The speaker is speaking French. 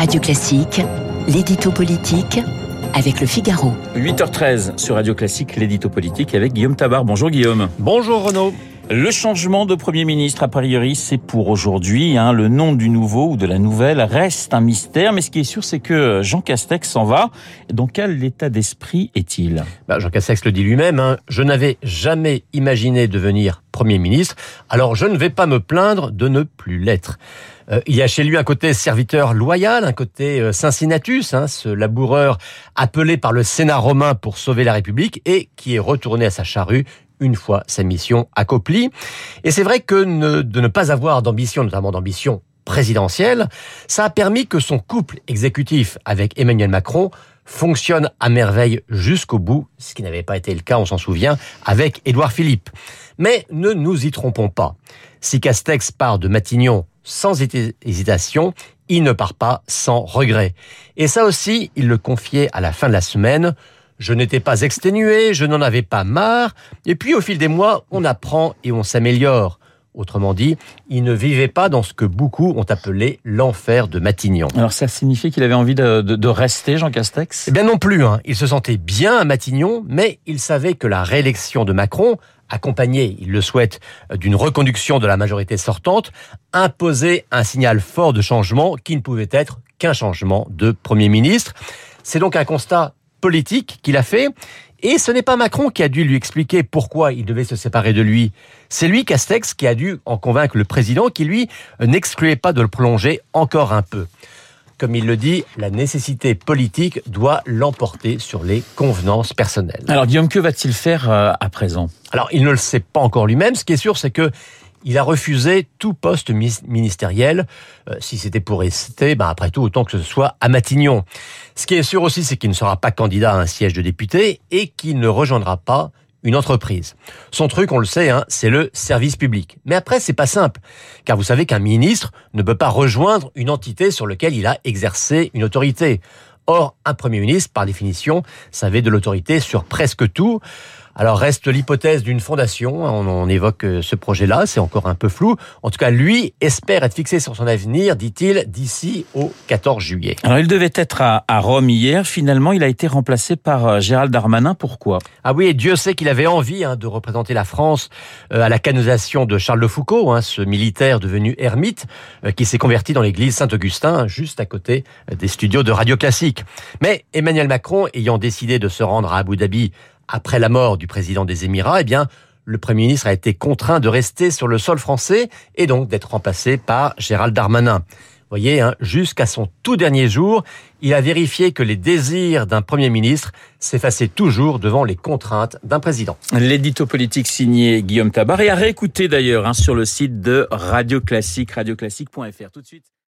Radio Classique, l'édito politique avec le Figaro. 8h13 sur Radio Classique, l'édito politique avec Guillaume Tabar. Bonjour Guillaume. Bonjour Renaud. Le changement de Premier ministre, a priori, c'est pour aujourd'hui. Hein. Le nom du nouveau ou de la nouvelle reste un mystère, mais ce qui est sûr, c'est que Jean Castex s'en va. Dans quel état d'esprit est-il? Bah, Jean Castex le dit lui-même, hein. je n'avais jamais imaginé devenir Premier ministre, alors je ne vais pas me plaindre de ne plus l'être. Euh, il y a chez lui un côté serviteur loyal, un côté euh, Cincinnatus, hein, ce laboureur appelé par le Sénat romain pour sauver la République et qui est retourné à sa charrue une fois sa mission accomplie. Et c'est vrai que de ne pas avoir d'ambition, notamment d'ambition présidentielle, ça a permis que son couple exécutif avec Emmanuel Macron fonctionne à merveille jusqu'au bout, ce qui n'avait pas été le cas, on s'en souvient, avec Édouard Philippe. Mais ne nous y trompons pas. Si Castex part de Matignon sans hésitation, il ne part pas sans regret. Et ça aussi, il le confiait à la fin de la semaine. Je n'étais pas exténué, je n'en avais pas marre. Et puis au fil des mois, on apprend et on s'améliore. Autrement dit, il ne vivait pas dans ce que beaucoup ont appelé l'enfer de Matignon. Alors ça signifiait qu'il avait envie de, rester, Jean Castex? Eh bien non plus. Hein. Il se sentait bien à Matignon, mais il savait que la réélection de Macron, accompagnée, il le souhaite, d'une reconduction de la majorité sortante, imposait un signal fort de changement qui ne pouvait être qu'un changement de Premier ministre. C'est donc un constat politique qu'il a fait et ce n'est pas Macron qui a dû lui expliquer pourquoi il devait se séparer de lui. C'est lui, Castex, qui a dû en convaincre le président qui, lui, n'excluait pas de le prolonger encore un peu. Comme il le dit, la nécessité politique doit l'emporter sur les convenances personnelles. Alors Guillaume, que va-t-il faire euh, à présent? Alors il ne le sait pas encore lui-même. Ce qui est sûr, c'est que il a refusé tout poste ministériel. Euh, si c'était pour rester, ben après tout, autant que ce soit à Matignon. Ce qui est sûr aussi, c'est qu'il ne sera pas candidat à un siège de député et qu'il ne rejoindra pas une entreprise. Son truc, on le sait, hein, c'est le service public. Mais après, c'est pas simple, car vous savez qu'un ministre ne peut pas rejoindre une entité sur laquelle il a exercé une autorité. Or, un Premier ministre, par définition, savait de l'autorité sur presque tout. Alors reste l'hypothèse d'une fondation, on, évoque euh, ce projet-là, c'est encore un peu flou. En tout cas, lui espère être fixé sur son avenir, dit-il, d'ici au 14 juillet. Alors il devait être à, Rome hier, finalement il a été remplacé par euh, Gérald Darmanin, pourquoi? Ah oui, et Dieu sait qu'il avait envie hein, de représenter la France euh, à la canonisation de Charles de Foucault, hein, ce militaire devenu ermite qui s'est converti dans l'église Saint-Augustin, juste à côté des studios de Radio Classique. Mais Emmanuel Macron, ayant décidé de se rendre à Abu Dhabi après la mort du président des Émirats, eh bien, le Premier ministre a été contraint de rester sur le sol français et donc d'être remplacé par Gérald Darmanin. Vous voyez, hein, jusqu'à son tout dernier jour, il a vérifié que les désirs d'un Premier ministre s'effaçaient toujours devant les contraintes d'un président. L'édito politique signé Guillaume Tabar et à réécouter d'ailleurs hein, sur le site de Radio Classique, radioclassique.fr. Tout de suite.